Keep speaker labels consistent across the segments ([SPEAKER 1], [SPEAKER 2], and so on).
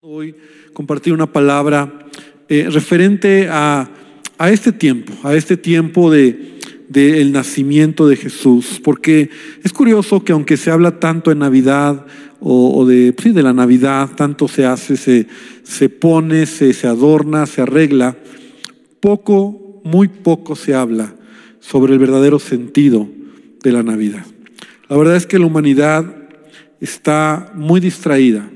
[SPEAKER 1] Hoy compartir una palabra eh, referente a, a, este tiempo, a este tiempo de del nacimiento de Jesús, porque es curioso que aunque se habla tanto en Navidad o, o de, sí, de la Navidad, tanto se hace, se, se pone, se, se adorna, se arregla, poco, muy poco se habla sobre el verdadero sentido de la Navidad. La verdad es que la humanidad está muy distraída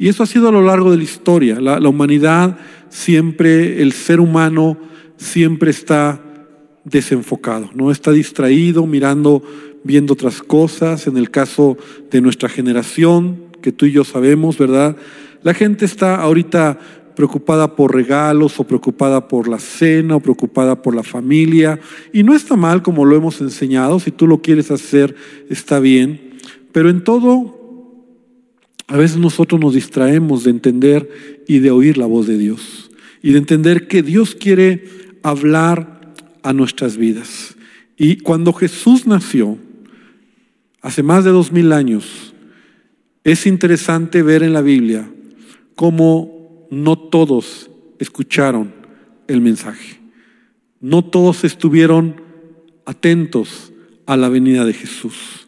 [SPEAKER 1] y eso ha sido a lo largo de la historia. La, humanidad siempre, el ser humano siempre está desenfocado, no está distraído, mirando, viendo otras cosas. En el caso de nuestra generación, que tú y yo sabemos, ¿verdad? La gente está ahorita preocupada por regalos o preocupada por la cena o preocupada por la familia. Y no está mal como lo hemos enseñado, si tú lo quieres hacer, está bien. Pero en todo a veces nosotros nos distraemos de entender y de oír la voz de Dios y de entender que Dios quiere hablar a nuestras vidas. Y cuando Jesús nació, hace más de dos mil años, es interesante ver en la Biblia cómo no todos escucharon el mensaje. No todos estuvieron atentos a la venida de Jesús.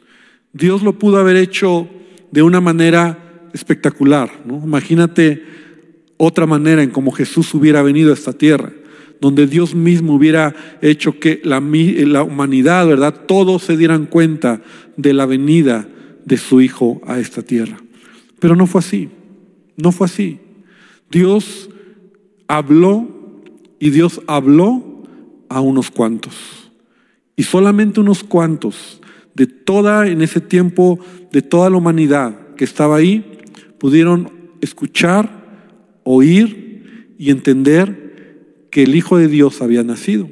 [SPEAKER 1] Dios lo pudo haber hecho de una manera espectacular. ¿no? Imagínate otra manera en cómo Jesús hubiera venido a esta tierra, donde Dios mismo hubiera hecho que la, la humanidad, ¿verdad? Todos se dieran cuenta de la venida de su Hijo a esta tierra. Pero no fue así, no fue así. Dios habló y Dios habló a unos cuantos. Y solamente unos cuantos de toda, en ese tiempo, de toda la humanidad que estaba ahí, pudieron escuchar, oír y entender que el Hijo de Dios había nacido.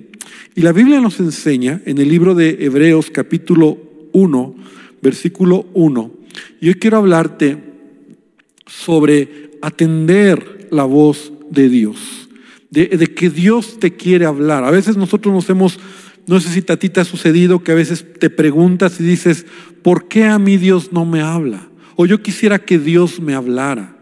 [SPEAKER 1] Y la Biblia nos enseña en el libro de Hebreos capítulo 1, versículo 1, y hoy quiero hablarte sobre atender la voz de Dios, de, de, que Dios te quiere hablar. A veces nosotros nos hemos, no sé si a ti te ha sucedido que a veces te preguntas y dices, ¿por qué a mí Dios no me habla? O yo quisiera que Dios me hablara.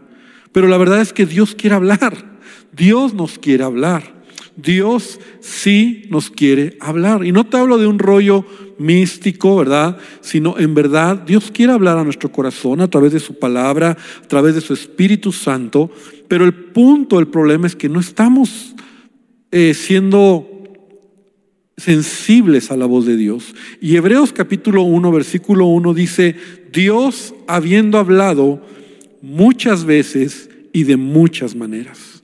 [SPEAKER 1] Pero la verdad es que Dios quiere hablar. Dios nos quiere hablar. Dios sí nos quiere hablar. Y no te hablo de un rollo místico, ¿verdad? Sino en verdad Dios quiere hablar a nuestro corazón a través de su palabra, a través de su Espíritu Santo. Pero el punto, el problema es que no estamos eh, siendo sensibles a la voz de Dios. Y Hebreos capítulo 1, versículo 1 dice, Dios habiendo hablado muchas veces y de muchas maneras.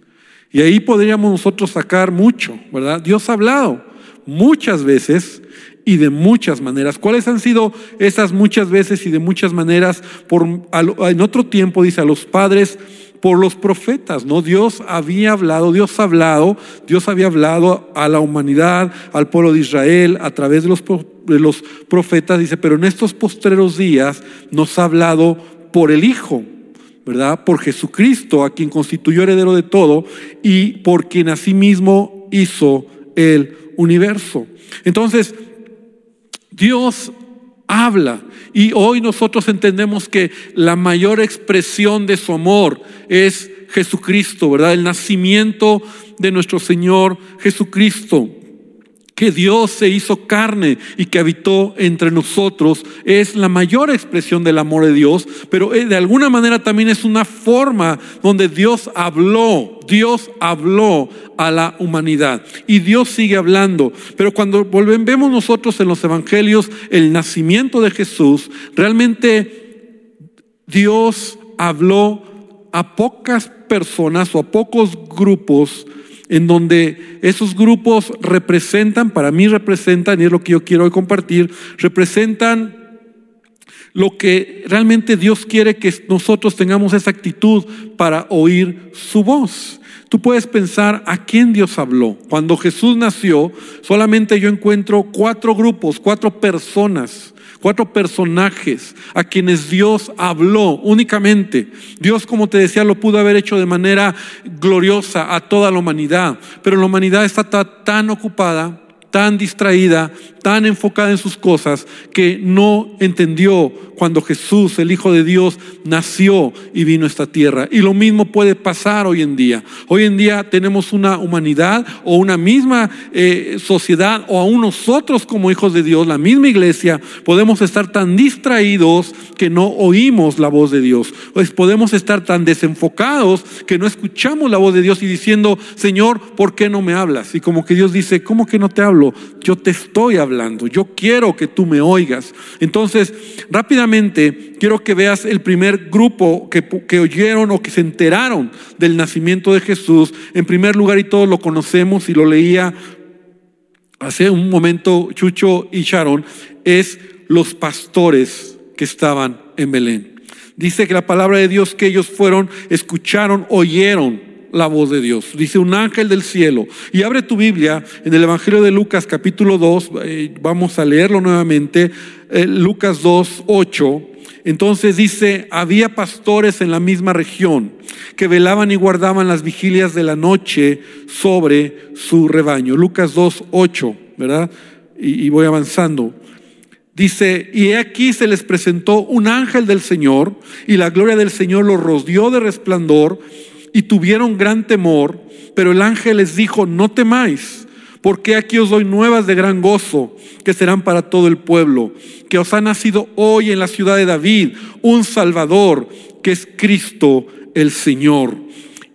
[SPEAKER 1] Y ahí podríamos nosotros sacar mucho, ¿verdad? Dios ha hablado muchas veces y de muchas maneras. ¿Cuáles han sido esas muchas veces y de muchas maneras? Por, en otro tiempo dice a los padres por los profetas, ¿no? Dios había hablado, Dios ha hablado, Dios había hablado a la humanidad, al pueblo de Israel, a través de los, de los profetas, dice, pero en estos postreros días nos ha hablado por el Hijo, ¿verdad? Por Jesucristo, a quien constituyó heredero de todo y por quien asimismo hizo el universo. Entonces, Dios habla. Y hoy nosotros entendemos que la mayor expresión de su amor es Jesucristo, ¿verdad? El nacimiento de nuestro Señor Jesucristo que Dios se hizo carne y que habitó entre nosotros es la mayor expresión del amor de Dios, pero eh, de alguna manera también es una forma donde Dios habló, Dios habló a la humanidad y Dios sigue hablando. Pero cuando volvemos nosotros en los evangelios el nacimiento de Jesús, realmente Dios habló a pocas personas o a pocos grupos en donde esos grupos representan, para mí representan, y es lo que yo quiero hoy compartir, representan lo que realmente Dios quiere que nosotros tengamos esa actitud para oír su voz. Tú puedes pensar a quién Dios habló. Cuando Jesús nació, solamente yo encuentro cuatro grupos, cuatro personas cuatro personajes a quienes Dios habló únicamente. Dios, como te decía, lo pudo haber hecho de manera gloriosa a toda la humanidad, pero la humanidad está tan ocupada, tan distraída, tan enfocada en sus cosas que no entendió cuando Jesús, el Hijo de Dios, nació y vino a esta tierra. Y lo mismo puede pasar hoy en día. Hoy en día tenemos una humanidad o una misma eh, sociedad o aún nosotros como hijos de Dios, la misma iglesia, podemos estar tan distraídos que no oímos la voz de Dios. Pues podemos estar tan desenfocados que no escuchamos la voz de Dios y diciendo, Señor, ¿por qué no me hablas? Y como que Dios dice, ¿cómo que no te hablo? Yo te estoy hablando, yo quiero que tú me oigas. Entonces, rápidamente quiero que veas el primer grupo que, que oyeron o que se enteraron del nacimiento de Jesús. En primer lugar, y todos lo conocemos y lo leía hace un momento Chucho y Sharon, es los pastores que estaban en Belén. Dice que la palabra de Dios que ellos fueron, escucharon, oyeron la voz de Dios. Dice un ángel del cielo. Y abre tu Biblia en el Evangelio de Lucas capítulo 2, eh, vamos a leerlo nuevamente, eh, Lucas 2, 8. Entonces dice, había pastores en la misma región que velaban y guardaban las vigilias de la noche sobre su rebaño. Lucas 2, 8, ¿verdad? Y, voy avanzando. Dice, y aquí se les presentó un ángel del Señor, y la gloria del Señor los rodeó de resplandor, y tuvieron gran temor, pero el ángel les dijo, no temáis, porque aquí os doy nuevas de gran gozo, que serán para todo el pueblo, que os ha nacido hoy en la ciudad de David un Salvador, que es Cristo el Señor.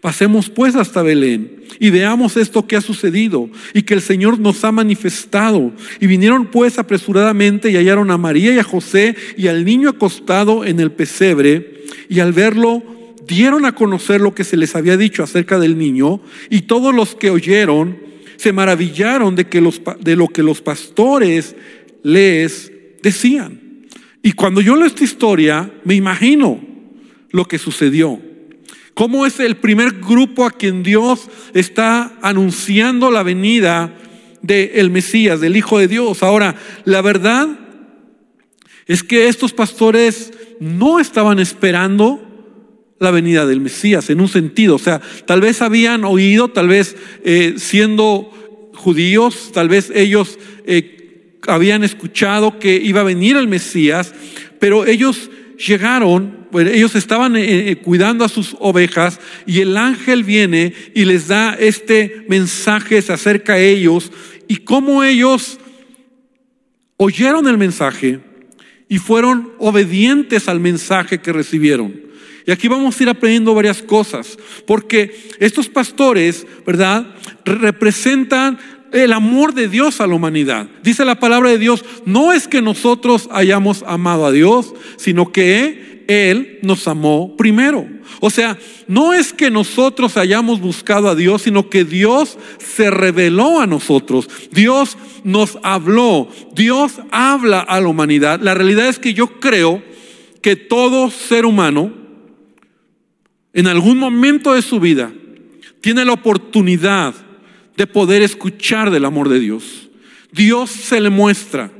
[SPEAKER 1] Pasemos pues hasta Belén y veamos esto que ha sucedido y que el Señor nos ha manifestado. Y vinieron pues apresuradamente y hallaron a María y a José y al niño acostado en el pesebre y al verlo dieron a conocer lo que se les había dicho acerca del niño y todos los que oyeron se maravillaron de, que los, de lo que los pastores les decían. Y cuando yo leo esta historia, me imagino lo que sucedió. ¿Cómo es el primer grupo a quien Dios está anunciando la venida del Mesías, del Hijo de Dios? Ahora, la verdad es que estos pastores no estaban esperando la venida del Mesías en un sentido. O sea, tal vez habían oído, tal vez eh, siendo judíos, tal vez ellos eh, habían escuchado que iba a venir el Mesías, pero ellos llegaron, pues ellos estaban eh, eh, cuidando a sus ovejas y el ángel viene y les da este mensaje, se acerca a ellos y cómo ellos oyeron el mensaje y fueron obedientes al mensaje que recibieron. Y aquí vamos a ir aprendiendo varias cosas, porque estos pastores, ¿verdad? Representan el amor de Dios a la humanidad. Dice la palabra de Dios, no es que nosotros hayamos amado a Dios, sino que Él nos amó primero. O sea, no es que nosotros hayamos buscado a Dios, sino que Dios se reveló a nosotros. Dios nos habló. Dios habla a la humanidad. La realidad es que yo creo que todo ser humano, en algún momento de su vida, tiene la oportunidad de poder escuchar del amor de Dios. Dios se le muestra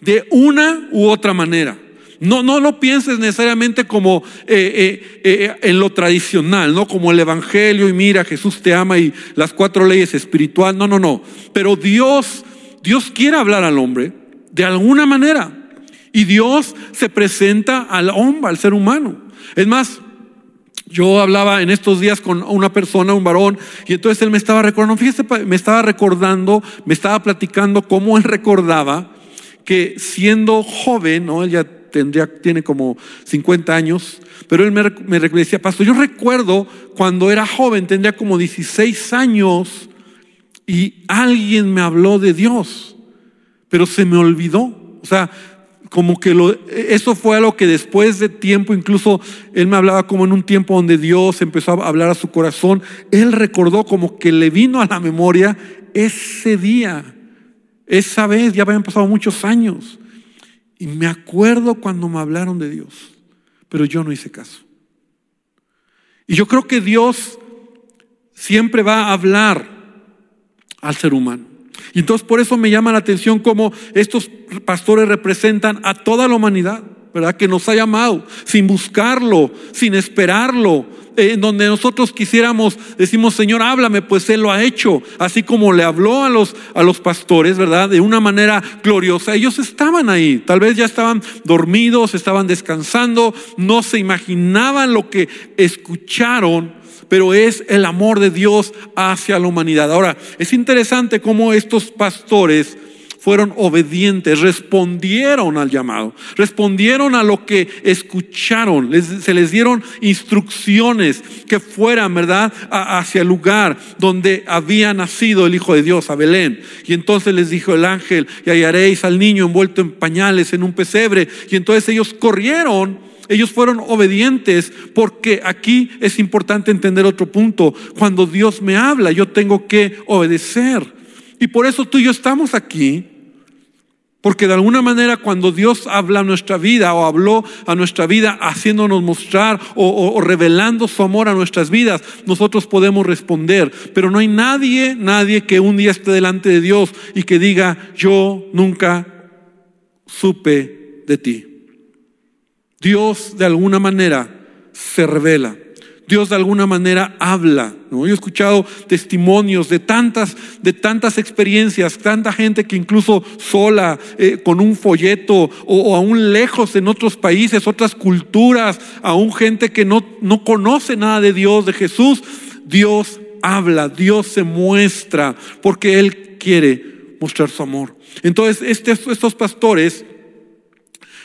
[SPEAKER 1] de una u otra manera. No, no lo pienses necesariamente como eh, eh, eh, en lo tradicional, no como el Evangelio y mira, Jesús te ama y las cuatro leyes espirituales. No, no, no. Pero Dios, Dios quiere hablar al hombre de alguna manera. Y Dios se presenta al hombre, al ser humano. Es más, yo hablaba en estos días con una persona, un varón, y entonces él me estaba recordando, fíjese, me estaba recordando, me estaba platicando cómo él recordaba que siendo joven, ¿no? Él ya tendría, tiene como 50 años, pero él me, me decía, pastor, yo recuerdo cuando era joven, tendría como 16 años, y alguien me habló de Dios, pero se me olvidó. O sea, como que lo, eso fue algo que después de tiempo, incluso él me hablaba como en un tiempo donde Dios empezó a hablar a su corazón, él recordó como que le vino a la memoria ese día Esa vez ya habían pasado muchos años. Y me acuerdo cuando me hablaron de Dios, pero yo no hice caso. Y yo creo que Dios siempre va a hablar al ser humano. Y entonces por eso me llama la atención cómo estos pastores representan a toda la humanidad, ¿verdad? Que nos ha llamado sin buscarlo, sin esperarlo, en donde nosotros quisiéramos, decimos, Señor, háblame, pues Él lo ha hecho, así como le habló a los, a los pastores, ¿verdad? De una manera gloriosa. Ellos estaban ahí, tal vez ya estaban dormidos, estaban descansando, no se imaginaban lo que escucharon, pero es el amor de Dios hacia la humanidad. Ahora, es interesante cómo estos pastores fueron obedientes, respondieron al llamado, respondieron a lo que escucharon, se les dieron instrucciones que fueran, ¿verdad?, hacia el lugar donde había nacido el Hijo de Dios, a Belén. Y entonces les dijo el ángel, y hallaréis al niño envuelto en pañales en un pesebre. Y entonces ellos corrieron ellos fueron obedientes porque aquí es importante entender otro punto. Cuando Dios me habla, yo tengo que obedecer. Y por eso tú y yo estamos aquí porque de alguna manera cuando Dios habla a nuestra vida o habló a nuestra vida haciéndonos mostrar o, revelando su amor a nuestras vidas, nosotros podemos responder. Pero no hay nadie, nadie que un día esté delante de Dios y que diga, yo nunca supe de ti. Dios de alguna manera se revela. Dios de alguna manera habla. ¿no? Yo he escuchado testimonios de tantas, de tantas experiencias, tanta gente que incluso sola, eh, con un folleto o, aún lejos en otros países, otras culturas, aún gente que no, no conoce nada de Dios, de Jesús, Dios habla, Dios se muestra, porque Él quiere mostrar su amor. Entonces, estos pastores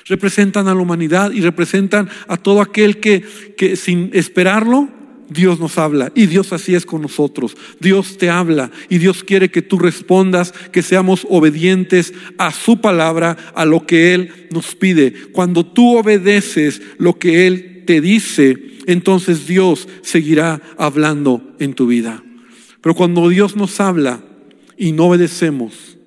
[SPEAKER 1] representan a la humanidad y representan a todo aquel que, que sin esperarlo, Dios nos habla y Dios así es con nosotros. Dios te habla y Dios quiere que tú respondas, que seamos obedientes a su palabra, a lo que Él nos pide. Cuando tú obedeces lo que Él te dice, entonces Dios seguirá hablando en tu vida. Pero cuando Dios nos habla y no obedecemos,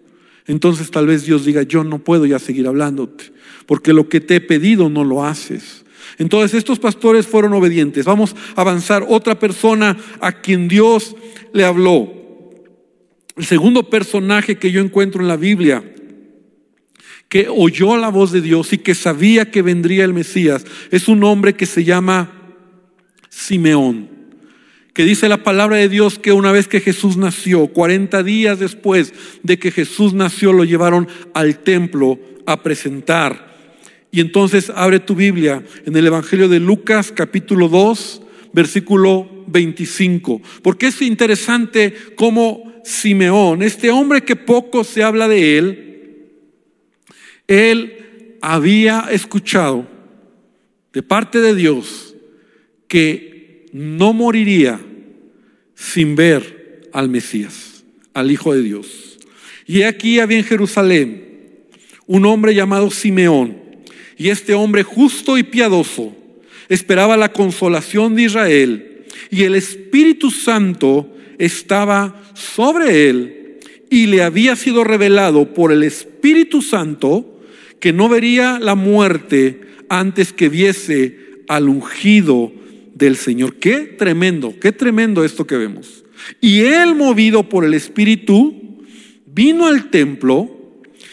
[SPEAKER 1] entonces tal vez Dios diga, yo no puedo ya seguir hablándote porque lo que te he pedido no lo haces. Entonces estos pastores fueron obedientes. Vamos a avanzar. Otra persona a quien Dios le habló. El segundo personaje que yo encuentro en la Biblia, que oyó la voz de Dios y que sabía que vendría el Mesías, es un hombre que se llama Simeón que dice la palabra de Dios que una vez que Jesús nació, 40 días después de que Jesús nació, lo llevaron al templo a presentar y entonces abre tu Biblia en el Evangelio de Lucas capítulo 2, versículo 25. Porque es interesante cómo Simeón, este hombre que poco se habla de él, él había escuchado de parte de Dios que no moriría sin ver al Mesías, al Hijo de Dios. Y aquí había en Jerusalén un hombre llamado Simeón, y este hombre justo y piadoso esperaba la consolación de Israel y el Espíritu Santo estaba sobre él y le había sido revelado por el Espíritu Santo que no vería la muerte antes que viese al ungido del Señor. Qué tremendo, qué tremendo esto que vemos. Y él, movido por el Espíritu, vino al templo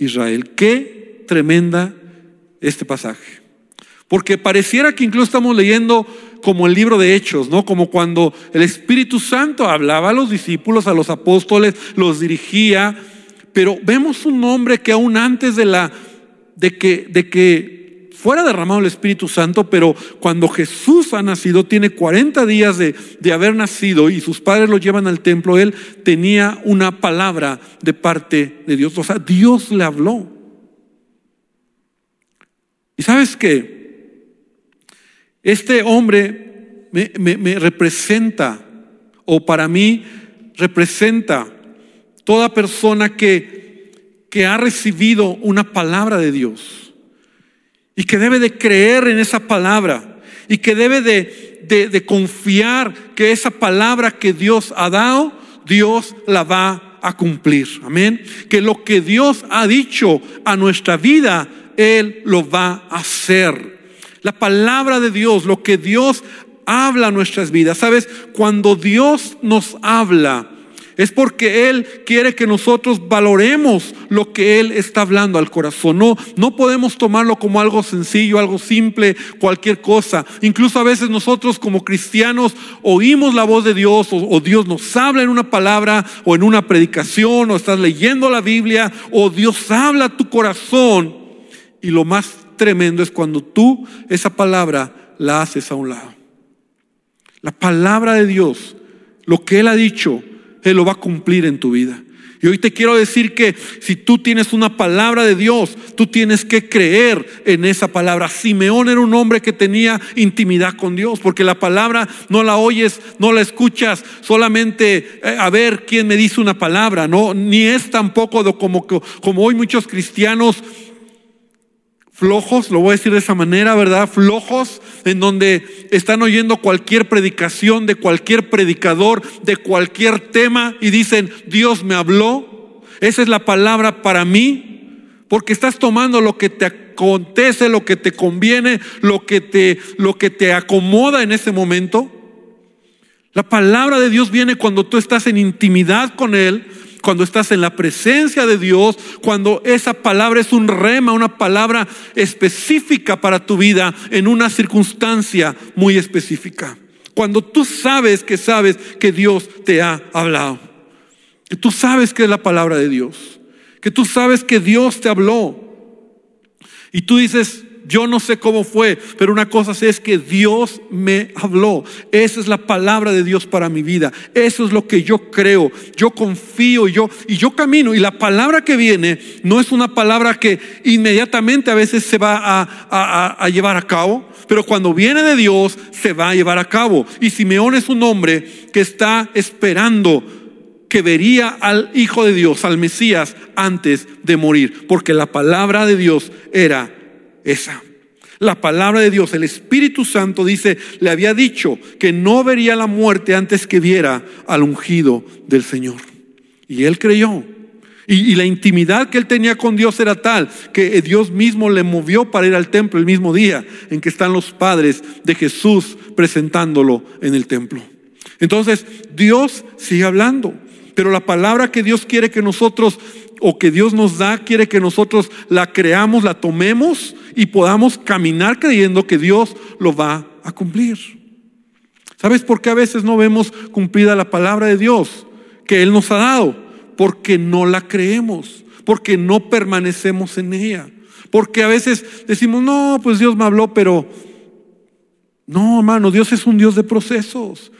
[SPEAKER 1] Israel. Qué tremenda este pasaje. Porque pareciera que incluso estamos leyendo como el libro de Hechos, ¿no? Como cuando el Espíritu Santo hablaba a los discípulos, a los apóstoles, los dirigía, pero vemos un hombre que aún antes de la de que de que fuera derramado el Espíritu Santo, pero cuando Jesús ha nacido, tiene 40 días de, de haber nacido y sus padres lo llevan al templo, él tenía una palabra de parte de Dios. O sea, Dios le habló. Y sabes que este hombre me, me representa, o para mí representa toda persona que, que ha recibido una palabra de Dios y que debe de creer en esa palabra y que debe de, de, de confiar que esa palabra que Dios ha dado, Dios la va a cumplir. Amén. Que lo que Dios ha dicho a nuestra vida, Él lo va a hacer. La palabra de Dios, lo que Dios habla a nuestras vidas. Sabes, cuando Dios nos habla, es porque Él quiere que nosotros valoremos lo que Él está hablando al corazón. No, no podemos tomarlo como algo sencillo, algo simple, cualquier cosa. Incluso a veces nosotros como cristianos oímos la voz de Dios o, o Dios nos habla en una palabra o en una predicación o estás leyendo la Biblia o Dios habla a tu corazón. Y lo más tremendo es cuando tú esa palabra la haces a un lado. La palabra de Dios, lo que Él ha dicho, Él lo va a cumplir en tu vida. Y hoy te quiero decir que si tú tienes una palabra de Dios, tú tienes que creer en esa palabra. Simeón era un hombre que tenía intimidad con Dios, porque la palabra no la oyes, no la escuchas solamente eh, a ver quién me dice una palabra, no, ni es tampoco como, como hoy muchos cristianos flojos, lo voy a decir de esa manera, ¿verdad? Flojos, en donde están oyendo cualquier predicación de cualquier predicador, de cualquier tema, y dicen, Dios me habló, esa es la palabra para mí, porque estás tomando lo que te acontece, lo que te conviene, lo que te, lo que te acomoda en ese momento. La palabra de Dios viene cuando tú estás en intimidad con Él, cuando estás en la presencia de Dios, cuando esa palabra es un rema, una palabra específica para tu vida en una circunstancia muy específica. Cuando tú sabes que sabes que Dios te ha hablado, que tú sabes que es la palabra de Dios, que tú sabes que Dios te habló. Y tú dices, yo no sé cómo fue, pero una cosa es que Dios me habló. Esa es la palabra de Dios para mi vida. Eso es lo que yo creo. Yo confío y yo, y yo camino. Y la palabra que viene no es una palabra que inmediatamente a veces se va a, a, a llevar a cabo, pero cuando viene de Dios se va a llevar a cabo. Y Simeón es un hombre que está esperando que vería al Hijo de Dios, al Mesías, antes de morir, porque la palabra de Dios era esa. La palabra de Dios, el Espíritu Santo dice, le había dicho que no vería la muerte antes que viera al ungido del Señor. Y él creyó. Y, la intimidad que él tenía con Dios era tal que Dios mismo le movió para ir al templo el mismo día en que están los padres de Jesús presentándolo en el templo. Entonces, Dios sigue hablando, pero la palabra que Dios quiere que nosotros o que Dios nos da, quiere que nosotros la creamos, la tomemos y podamos caminar creyendo que Dios lo va a cumplir. ¿Sabes por qué a veces no vemos cumplida la palabra de Dios que Él nos ha dado? Porque no la creemos, porque no permanecemos en ella. Porque a veces decimos, no, pues Dios me habló, pero no, hermano, Dios es un Dios de procesos.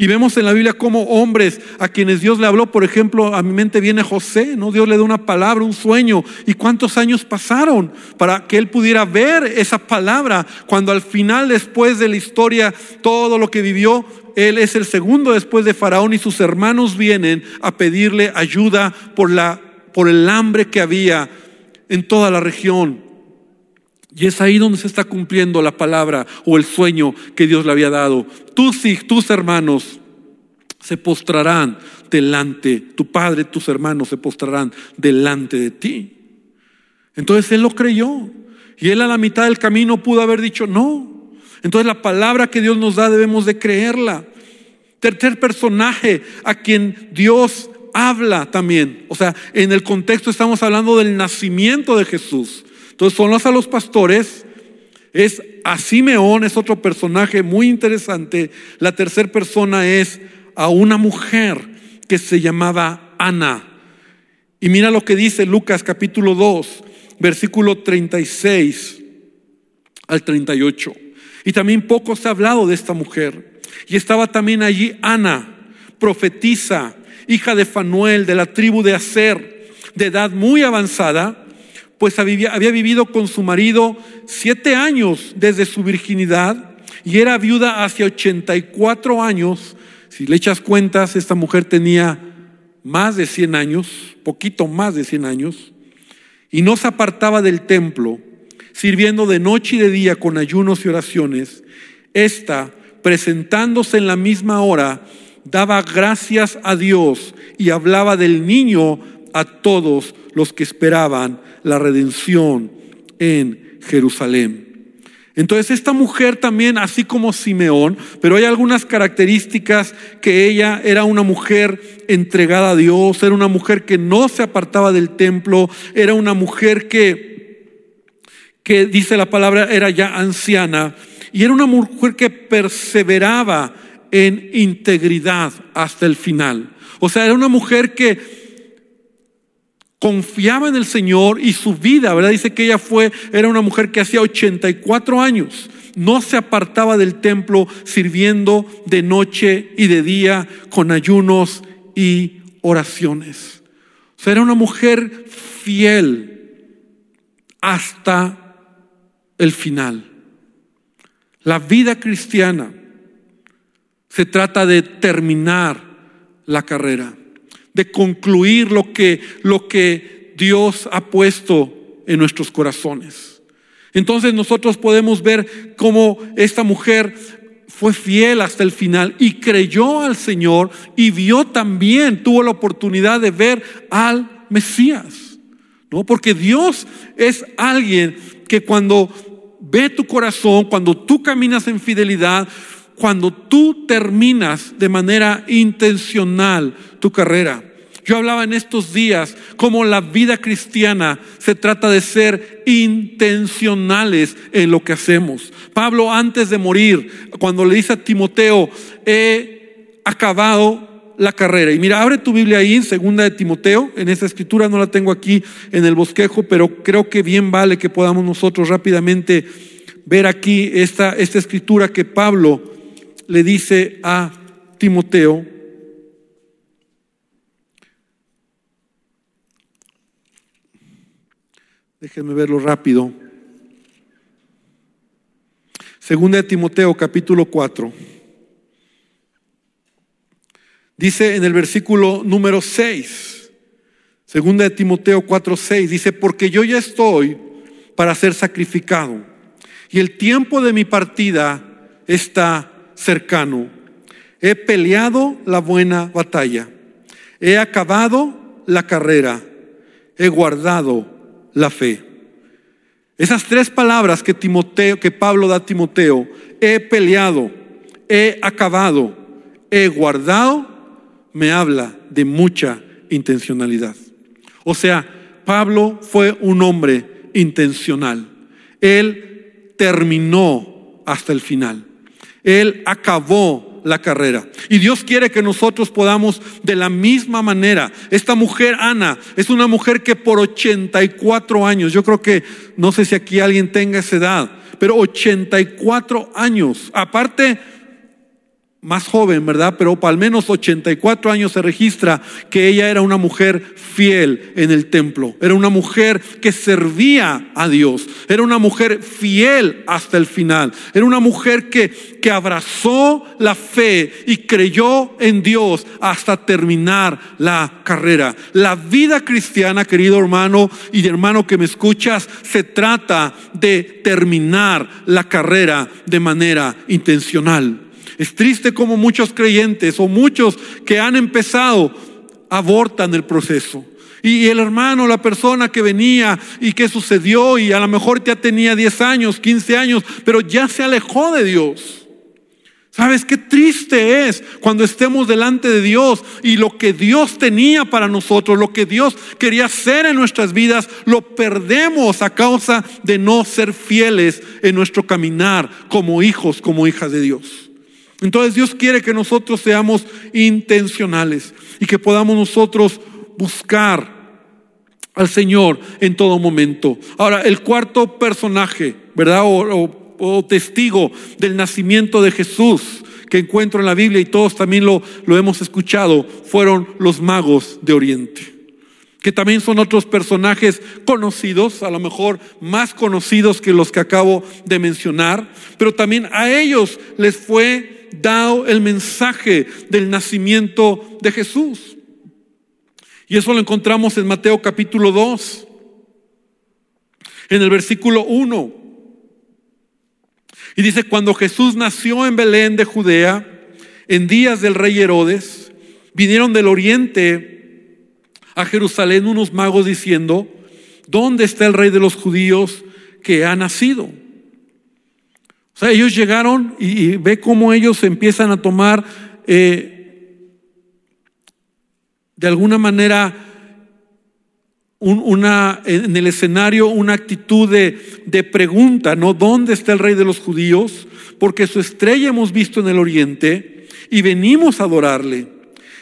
[SPEAKER 1] Y vemos en la Biblia como hombres a quienes Dios le habló, por ejemplo, a mi mente viene José, ¿no? Dios le da una palabra, un sueño. ¿Y cuántos años pasaron para que él pudiera ver esa palabra? Cuando al final, después de la historia, todo lo que vivió, él es el segundo después de Faraón y sus hermanos vienen a pedirle ayuda por, la, por el hambre que había en toda la región. Y es ahí donde se está cumpliendo la palabra o el sueño que Dios le había dado. Tus, tus hermanos se postrarán delante, tu padre, tus hermanos se postrarán delante de ti. Entonces él lo creyó. Y él a la mitad del camino pudo haber dicho no. Entonces la palabra que Dios nos da debemos de creerla. Tercer personaje a quien Dios habla también. O sea, en el contexto estamos hablando del nacimiento de Jesús. Entonces son los a los pastores, es a Simeón, es otro personaje muy interesante. La tercera persona es a una mujer que se llamaba Ana. Y mira lo que dice Lucas capítulo 2, versículo 36. al 38. Y también poco se ha hablado de esta mujer. Y estaba también allí Ana, profetisa, hija de Fanuel, de la tribu de Aser, de edad muy avanzada, pues había, vivido con su marido siete años desde su virginidad y era viuda hacia 84 años. Si le echas cuentas, esta mujer tenía más de 100 años, poquito más de 100 años, y no se apartaba del templo, sirviendo de noche y de día con ayunos y oraciones. Esta, presentándose en la misma hora, daba gracias a Dios y hablaba del niño a todos los que esperaban la redención en Jerusalén. Entonces esta mujer también, así como Simeón, pero hay algunas características que ella era una mujer entregada a Dios, era una mujer que no se apartaba del templo, era una mujer que, que dice la palabra, era ya anciana, y era una mujer que perseveraba en integridad hasta el final. O sea, era una mujer que confiaba en el Señor y su vida, ¿verdad? Dice que ella fue, era una mujer que hacía 84 años, no se apartaba del templo sirviendo de noche y de día con ayunos y oraciones. O sea, era una mujer fiel hasta el final. La vida cristiana se trata de terminar la carrera de concluir lo que, lo que Dios ha puesto en nuestros corazones. Entonces nosotros podemos ver cómo esta mujer fue fiel hasta el final y creyó al Señor y vio también, tuvo la oportunidad de ver al Mesías. ¿no? Porque Dios es alguien que cuando ve tu corazón, cuando tú caminas en fidelidad, cuando tú terminas de manera intencional tu carrera, yo hablaba en estos días cómo la vida cristiana se trata de ser intencionales en lo que hacemos. Pablo antes de morir, cuando le dice a Timoteo, he acabado la carrera. Y mira, abre tu Biblia ahí en segunda de Timoteo, en esa escritura no la tengo aquí en el bosquejo, pero creo que bien vale que podamos nosotros rápidamente ver aquí esta, esta escritura que Pablo le dice a Timoteo Déjenme verlo rápido. Segunda de Timoteo capítulo 4. Dice en el versículo número 6. Segunda de Timoteo 4, 6. Dice, porque yo ya estoy para ser sacrificado y el tiempo de mi partida está cercano. He peleado la buena batalla. He acabado la carrera. He guardado la fe. Esas tres palabras que Timoteo, que Pablo da a Timoteo, he peleado, he acabado, he guardado, me habla de mucha intencionalidad. O sea, Pablo fue un hombre intencional. Él terminó hasta el final. Él acabó la carrera. Y Dios quiere que nosotros podamos de la misma manera. Esta mujer, Ana, es una mujer que por 84 años, yo creo que, no sé si aquí alguien tenga esa edad, pero 84 años, aparte más joven, ¿verdad? Pero al menos 84 años se registra que ella era una mujer fiel en el templo. Era una mujer que servía a Dios. Era una mujer fiel hasta el final. Era una mujer que, que abrazó la fe y creyó en Dios hasta terminar la carrera. La vida cristiana, querido hermano y hermano que me escuchas, se trata de terminar la carrera de manera intencional. Es triste como muchos creyentes o muchos que han empezado abortan el proceso. Y el hermano, la persona que venía y que sucedió y a lo mejor ya tenía 10 años, 15 años, pero ya se alejó de Dios. ¿Sabes qué triste es cuando estemos delante de Dios y lo que Dios tenía para nosotros, lo que Dios quería hacer en nuestras vidas, lo perdemos a causa de no ser fieles en nuestro caminar como hijos, como hijas de Dios? Entonces Dios quiere que nosotros seamos intencionales y que podamos nosotros buscar al Señor en todo momento. Ahora, el cuarto personaje, ¿verdad? O, testigo del nacimiento de Jesús que encuentro en la Biblia y todos también lo, lo hemos escuchado, fueron los magos de Oriente que también son otros personajes conocidos, a lo mejor más conocidos que los que acabo de mencionar, pero también a ellos les fue dado el mensaje del nacimiento de Jesús. Y eso lo encontramos en Mateo capítulo 2, en el versículo 1. Y dice, cuando Jesús nació en Belén de Judea, en días del rey Herodes, vinieron del oriente a Jerusalén unos magos diciendo, ¿dónde está el rey de los judíos que ha nacido? O sea, ellos llegaron y, ve cómo ellos empiezan a tomar eh, de alguna manera una, en el escenario una actitud de, de pregunta, ¿no? ¿Dónde está el rey de los judíos? Porque su estrella hemos visto en el oriente y venimos a adorarle.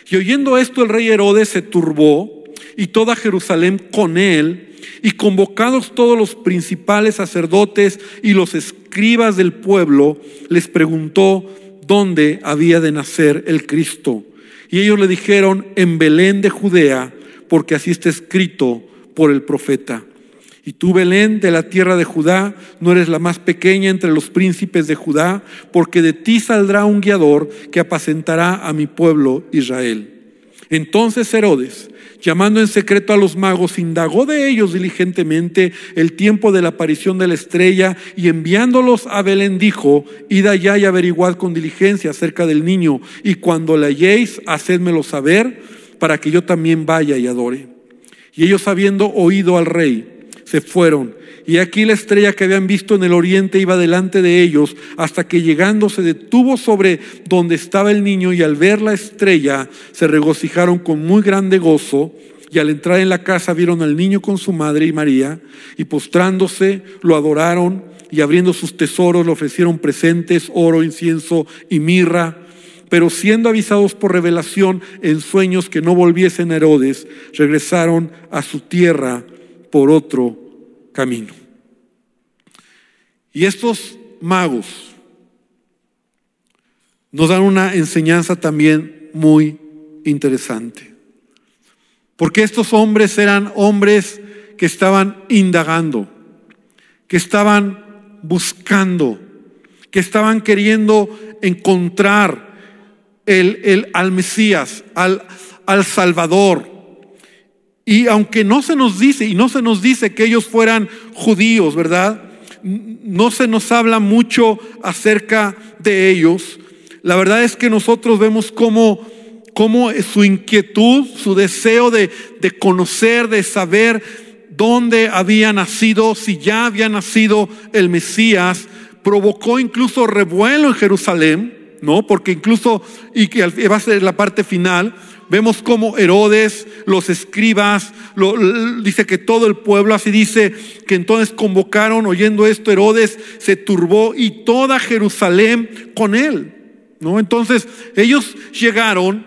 [SPEAKER 1] Y oyendo esto el rey Herodes se turbó y toda Jerusalén con él y convocados todos los principales sacerdotes y los escribas del pueblo, les preguntó dónde había de nacer el Cristo. Y ellos le dijeron, en Belén de Judea, porque así está escrito por el profeta. Y tú, Belén, de la tierra de Judá, no eres la más pequeña entre los príncipes de Judá, porque de ti saldrá un guiador que apacentará a mi pueblo Israel. Entonces Herodes, llamando en secreto a los magos, indagó de ellos diligentemente el tiempo de la aparición de la estrella y enviándolos a Belén dijo, id allá y averiguad con diligencia acerca del niño y cuando la halléis, hacedmelo saber para que yo también vaya y adore. Y ellos habiendo oído al rey, se fueron. Y aquí la estrella que habían visto en el oriente iba delante de ellos hasta que llegando se detuvo sobre donde estaba el niño y al ver la estrella se regocijaron con muy grande gozo. Y al entrar en la casa vieron al niño con su madre y María y postrándose lo adoraron y abriendo sus tesoros le ofrecieron presentes, oro, incienso y mirra pero siendo avisados por revelación en sueños que no volviesen a Herodes, regresaron a su tierra por otro camino. Y estos magos nos dan una enseñanza también muy interesante. Porque estos hombres eran hombres que estaban indagando, que estaban buscando, que estaban queriendo encontrar el, al Mesías, al, al Salvador. Y aunque no se nos dice, y no se nos dice que ellos fueran judíos, ¿verdad? No se nos habla mucho acerca de ellos. La verdad es que nosotros vemos cómo, cómo su inquietud, su deseo de, de conocer, de saber dónde había nacido, si ya había nacido el Mesías, provocó incluso revuelo en Jerusalén. ¿no? Porque incluso, y que va a ser la parte final, vemos como Herodes, los escribas, dice que todo el pueblo, así dice, que entonces convocaron, oyendo esto, Herodes se turbó y toda Jerusalén con él, ¿no? Entonces ellos llegaron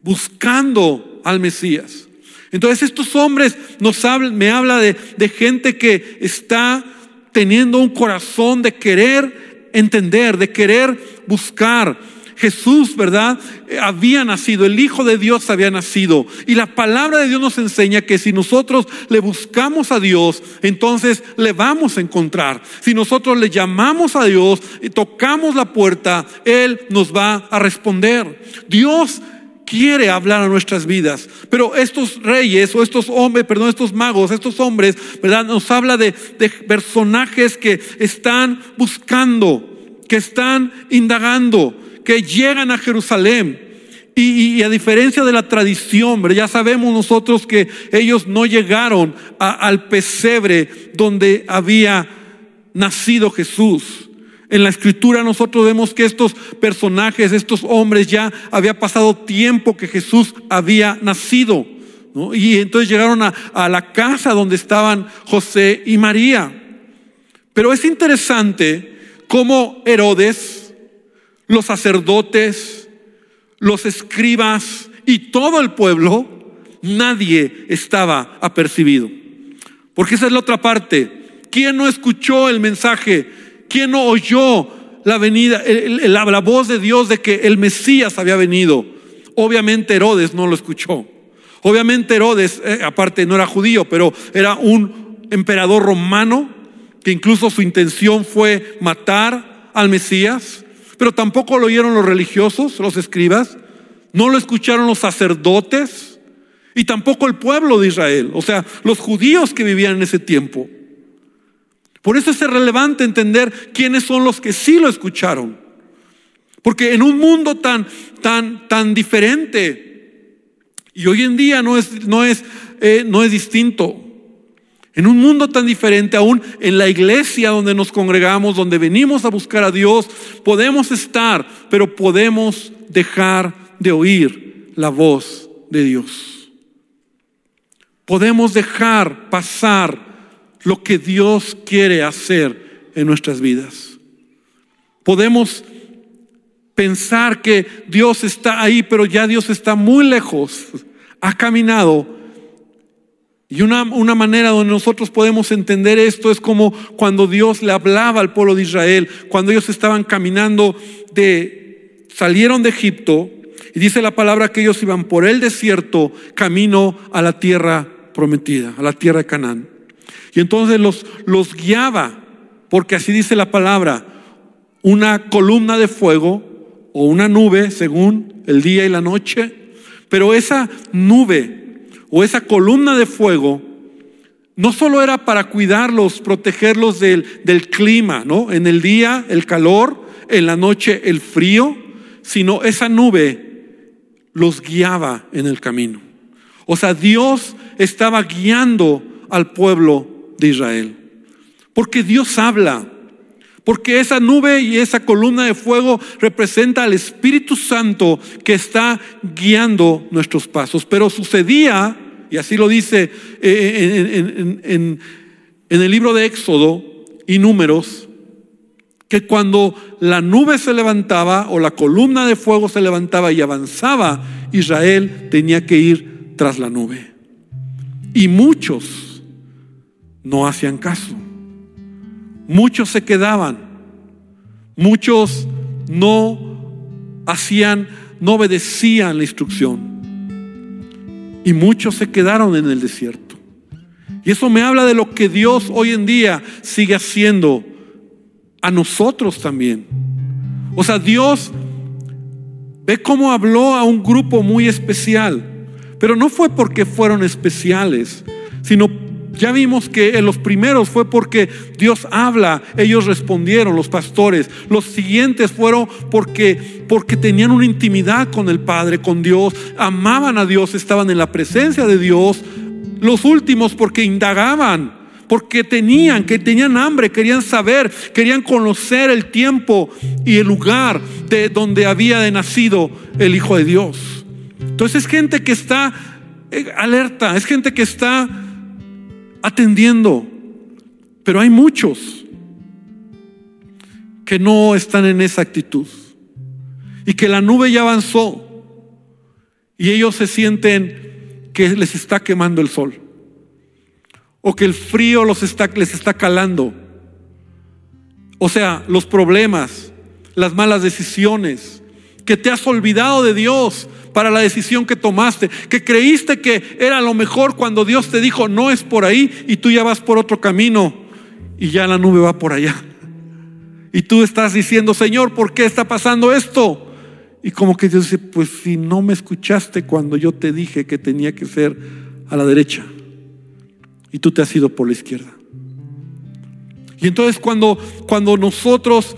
[SPEAKER 1] buscando al Mesías. Entonces estos hombres nos hablan, me habla de, de gente que está teniendo un corazón de querer entender, de querer buscar. Jesús, ¿verdad? Eh, había nacido, el Hijo de Dios había nacido. Y la palabra de Dios nos enseña que si nosotros le buscamos a Dios, entonces le vamos a encontrar. Si nosotros le llamamos a Dios y tocamos la puerta, Él nos va a responder. Dios quiere hablar a nuestras vidas. Pero estos reyes o estos hombres, perdón, estos magos, estos hombres, ¿verdad? Nos habla de, de personajes que están buscando que están indagando, que llegan a Jerusalén. Y, a diferencia de la tradición, ya sabemos nosotros que ellos no llegaron al pesebre donde había nacido Jesús. En la escritura nosotros vemos que estos personajes, estos hombres ya había pasado tiempo que Jesús había nacido. Y entonces llegaron a, la casa donde estaban José y María. Pero es interesante como Herodes, los sacerdotes, los escribas y todo el pueblo, nadie estaba apercibido. Porque esa es la otra parte. ¿Quién no escuchó el mensaje ¿Quién no oyó la venida, la voz de Dios de que el Mesías había venido? Obviamente Herodes no lo escuchó. Obviamente Herodes, eh, aparte no era judío, pero era un emperador romano que incluso su intención fue matar al Mesías, pero tampoco lo oyeron los religiosos, los escribas, no lo escucharon los sacerdotes y tampoco el pueblo de Israel, o sea, los judíos que vivían en ese tiempo. Por eso es relevante entender quiénes son los que sí lo escucharon. Porque en un mundo tan, tan, tan diferente, y hoy en día no es, no es, eh, no es distinto, en un mundo tan diferente, aún en la iglesia donde nos congregamos, donde venimos a buscar a Dios, podemos estar, pero podemos dejar de oír la voz de Dios. Podemos dejar pasar lo que Dios quiere hacer en nuestras vidas. Podemos pensar que Dios está ahí, pero ya Dios está muy lejos, ha caminado y una, una, manera donde nosotros podemos entender esto es como cuando Dios le hablaba al pueblo de Israel, cuando ellos estaban caminando de, salieron de Egipto, y dice la palabra que ellos iban por el desierto camino a la tierra prometida, a la tierra de Canaán. Y entonces los, los guiaba, porque así dice la palabra, una columna de fuego o una nube según el día y la noche, pero esa nube o esa columna de fuego no solo era para cuidarlos, protegerlos del, del clima, ¿no? En el día el calor, en la noche el frío, sino esa nube los guiaba en el camino. O sea, Dios estaba guiando al pueblo de Israel. Porque Dios habla, porque esa nube y esa columna de fuego representa al Espíritu Santo que está guiando nuestros pasos. Pero sucedía y así lo dice eh, en, el libro de Éxodo y números, que cuando la nube se levantaba o la columna de fuego se levantaba y avanzaba, Israel tenía que ir tras la nube. Y muchos no hacían caso. Muchos se quedaban. Muchos no hacían, no obedecían la instrucción y muchos se quedaron en el desierto. Y eso me habla de lo que Dios hoy en día sigue haciendo a nosotros también. O sea, Dios ve cómo habló a un grupo muy especial, pero no fue porque fueron especiales, sino ya vimos que en los primeros fue porque Dios habla, ellos respondieron, los pastores. Los siguientes fueron porque, porque tenían una intimidad con el Padre, con Dios, amaban a Dios, estaban en la presencia de Dios. Los últimos porque indagaban, porque tenían, que tenían hambre, querían saber, querían conocer el tiempo y el lugar de donde había nacido el Hijo de Dios. Entonces es gente que está eh, alerta, es gente que está atendiendo. Pero hay muchos que no están en esa actitud. Y que la nube ya avanzó. Y ellos se sienten que les está quemando el sol. O que el frío los está, les está calando. O sea, los problemas, las malas decisiones, que te has olvidado de Dios, para la decisión que tomaste, que creíste que era lo mejor cuando Dios te dijo, no es por ahí y tú ya vas por otro camino y ya la nube va por allá. Y tú estás diciendo, Señor, ¿por qué está pasando esto? Y como que Dios dice, pues si no me escuchaste cuando yo te dije que tenía que ser a la derecha y tú te has ido por la izquierda. Y entonces cuando, cuando nosotros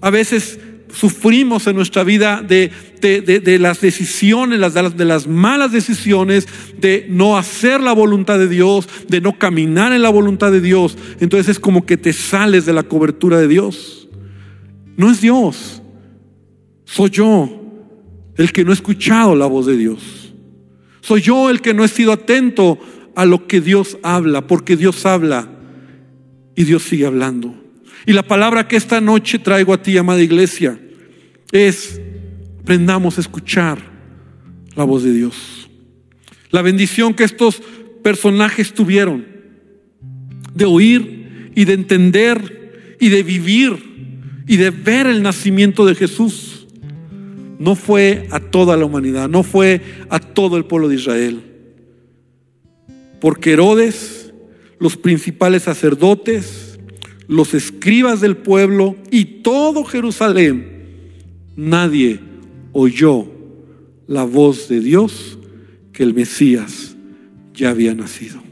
[SPEAKER 1] a veces sufrimos en nuestra vida de, de, las decisiones, de las malas decisiones, de no hacer la voluntad de Dios, de no caminar en la voluntad de Dios. Entonces es como que te sales de la cobertura de Dios. No es Dios, soy yo el que no he escuchado la voz de Dios. Soy yo el que no he sido atento a lo que Dios habla, porque Dios habla y Dios sigue hablando. Y la palabra que esta noche traigo a ti, amada iglesia, es aprendamos a escuchar la voz de Dios. La bendición que estos personajes tuvieron de oír y de entender y de vivir y de ver el nacimiento de Jesús. No fue a toda la humanidad, no fue a todo el pueblo de Israel. Porque Herodes, los principales sacerdotes, los escribas del pueblo y todo Jerusalén, nadie oyó la voz de Dios que el Mesías ya había nacido.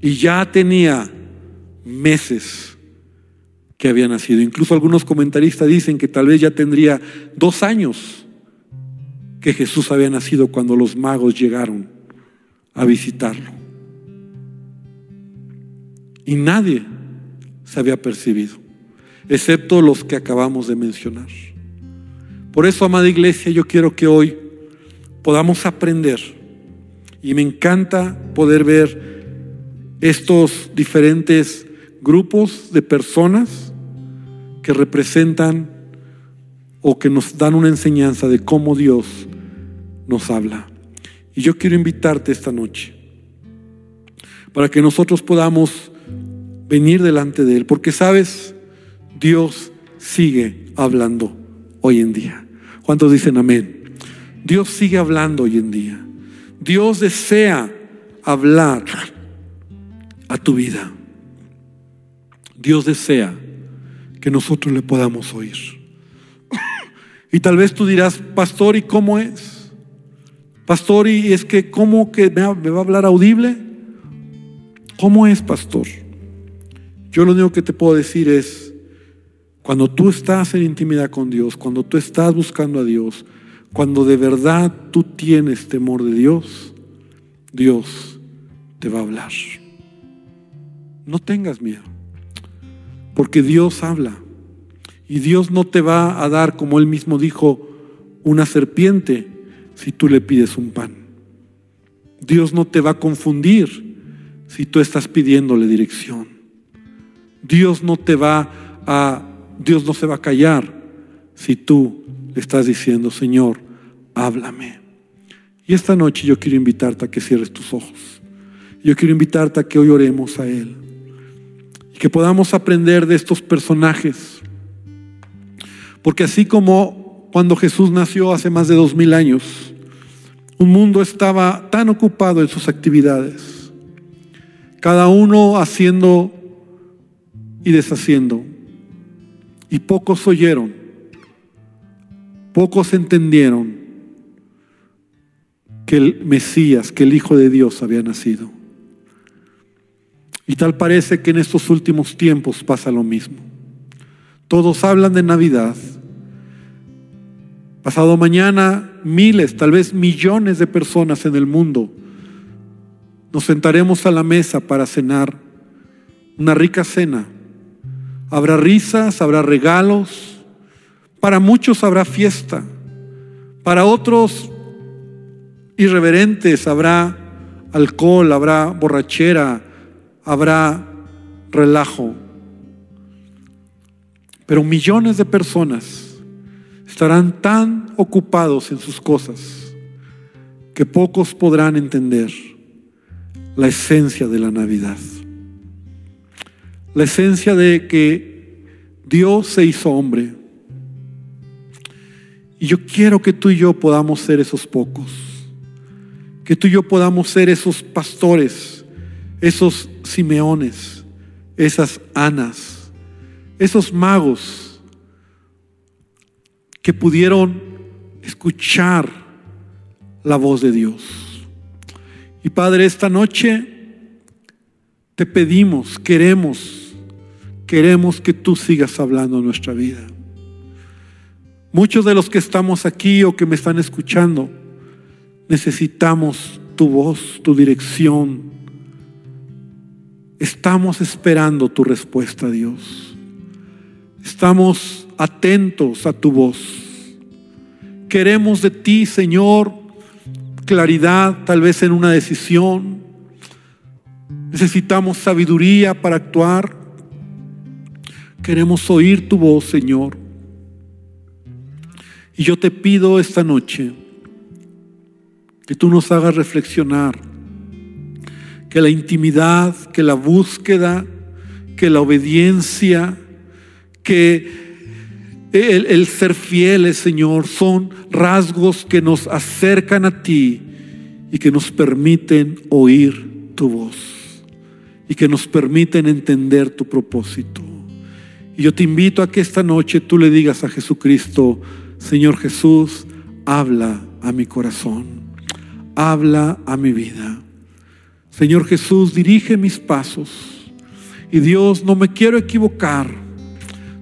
[SPEAKER 1] Y ya tenía meses que había nacido. Incluso algunos comentaristas dicen que tal vez ya tendría dos años que Jesús había nacido cuando los magos llegaron a visitarlo. Y nadie se había percibido, excepto los que acabamos de mencionar. Por eso, amada iglesia, yo quiero que hoy podamos aprender. Y me encanta poder ver estos diferentes grupos de personas que representan o que nos dan una enseñanza de cómo Dios nos habla. Y yo quiero invitarte esta noche para que nosotros podamos venir delante de Él, porque sabes, Dios sigue hablando hoy en día. ¿Cuántos dicen amén? Dios sigue hablando hoy en día. Dios desea hablar a tu vida. Dios desea que nosotros le podamos oír. Y tal vez tú dirás, pastor, ¿y cómo es? Pastor, ¿y es que cómo que me va a hablar audible? ¿Cómo es, pastor? Yo lo único que te puedo decir es, cuando tú estás en intimidad con Dios, cuando tú estás buscando a Dios, cuando de verdad tú tienes temor de Dios, Dios te va a hablar. No tengas miedo, porque Dios habla. Y Dios no te va a dar, como Él mismo dijo, una serpiente si tú le pides un pan. Dios no te va a confundir si tú estás pidiéndole dirección. Dios no te va a, Dios no se va a callar si tú le estás diciendo, Señor, háblame. Y esta noche yo quiero invitarte a que cierres tus ojos. Yo quiero invitarte a que hoy oremos a Él que podamos aprender de estos personajes. Porque así como cuando Jesús nació hace más de dos mil años, un mundo estaba tan ocupado en sus actividades, cada uno haciendo y deshaciendo, y pocos oyeron, pocos entendieron que el Mesías, que el Hijo de Dios había nacido. Y tal parece que en estos últimos tiempos pasa lo mismo. Todos hablan de Navidad. Pasado mañana, miles, tal vez millones de personas en el mundo nos sentaremos a la mesa para cenar una rica cena. Habrá risas, habrá regalos. Para muchos habrá fiesta. Para otros irreverentes habrá alcohol, habrá borrachera, habrá relajo. Pero millones de personas estarán tan ocupados en sus cosas que pocos podrán entender la esencia de la Navidad. La esencia de que Dios se hizo hombre. Y yo quiero que tú y yo podamos ser esos pocos. Que tú y yo podamos ser esos pastores, esos Simeones, esas Anas, esos magos que pudieron escuchar la voz de Dios. Y Padre, esta noche te pedimos, queremos, queremos que tú sigas hablando nuestra vida. Muchos de los que estamos aquí o que me están escuchando, necesitamos tu voz, tu dirección, Estamos esperando tu respuesta, Dios. Estamos atentos a tu voz. Queremos de ti, Señor, claridad tal vez en una decisión. Necesitamos sabiduría para actuar. Queremos oír tu voz, Señor. Y yo te pido esta noche que tú nos hagas reflexionar que la intimidad, que la búsqueda, que la obediencia, que el, ser fieles, Señor, son rasgos que nos acercan a ti y que nos permiten oír tu voz y que nos permiten entender tu propósito. Y yo te invito a que esta noche tú le digas a Jesucristo, Señor Jesús, habla a mi corazón, habla a mi vida. Señor Jesús, dirige mis pasos. Y Dios, no me quiero equivocar,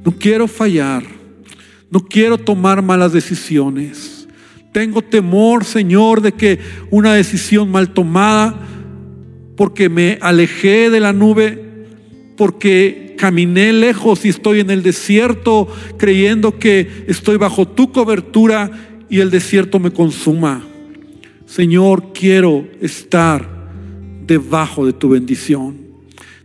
[SPEAKER 1] no quiero fallar, no quiero tomar malas decisiones. Tengo temor, Señor, de que una decisión mal tomada, porque me alejé de la nube, porque caminé lejos y estoy en el desierto creyendo que estoy bajo tu cobertura y el desierto me consuma. Señor, quiero estar debajo de tu bendición.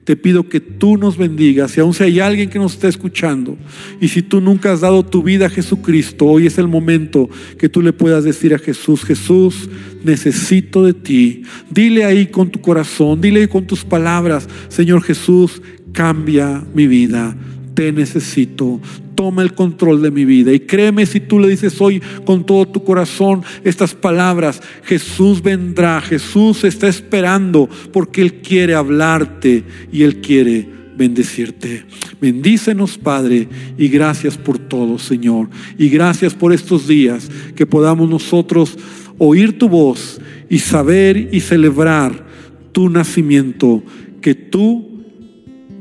[SPEAKER 1] Te pido que tú nos bendigas y aun si hay alguien que nos está escuchando y si tú nunca has dado tu vida a Jesucristo, hoy es el momento que tú le puedas decir a Jesús, Jesús, necesito de ti. Dile ahí con tu corazón, dile ahí con tus palabras, Señor Jesús, cambia mi vida te necesito, toma el control de mi vida. Y créeme si tú le dices hoy con todo tu corazón estas palabras, Jesús vendrá, Jesús está esperando porque Él quiere hablarte y Él quiere bendecirte. Bendícenos, Padre, y gracias por todo, Señor. Y gracias por estos días que podamos nosotros oír tu voz y saber y celebrar tu nacimiento, que tú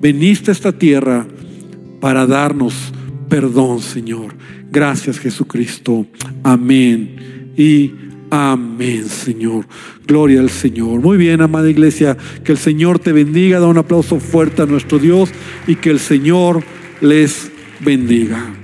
[SPEAKER 1] veniste a esta tierra para darnos perdón, Señor. Gracias, Jesucristo. Amén. Y amén, Señor. Gloria al Señor. Muy bien, amada iglesia. Que el Señor te bendiga. Da un aplauso fuerte a nuestro Dios y que el Señor les bendiga.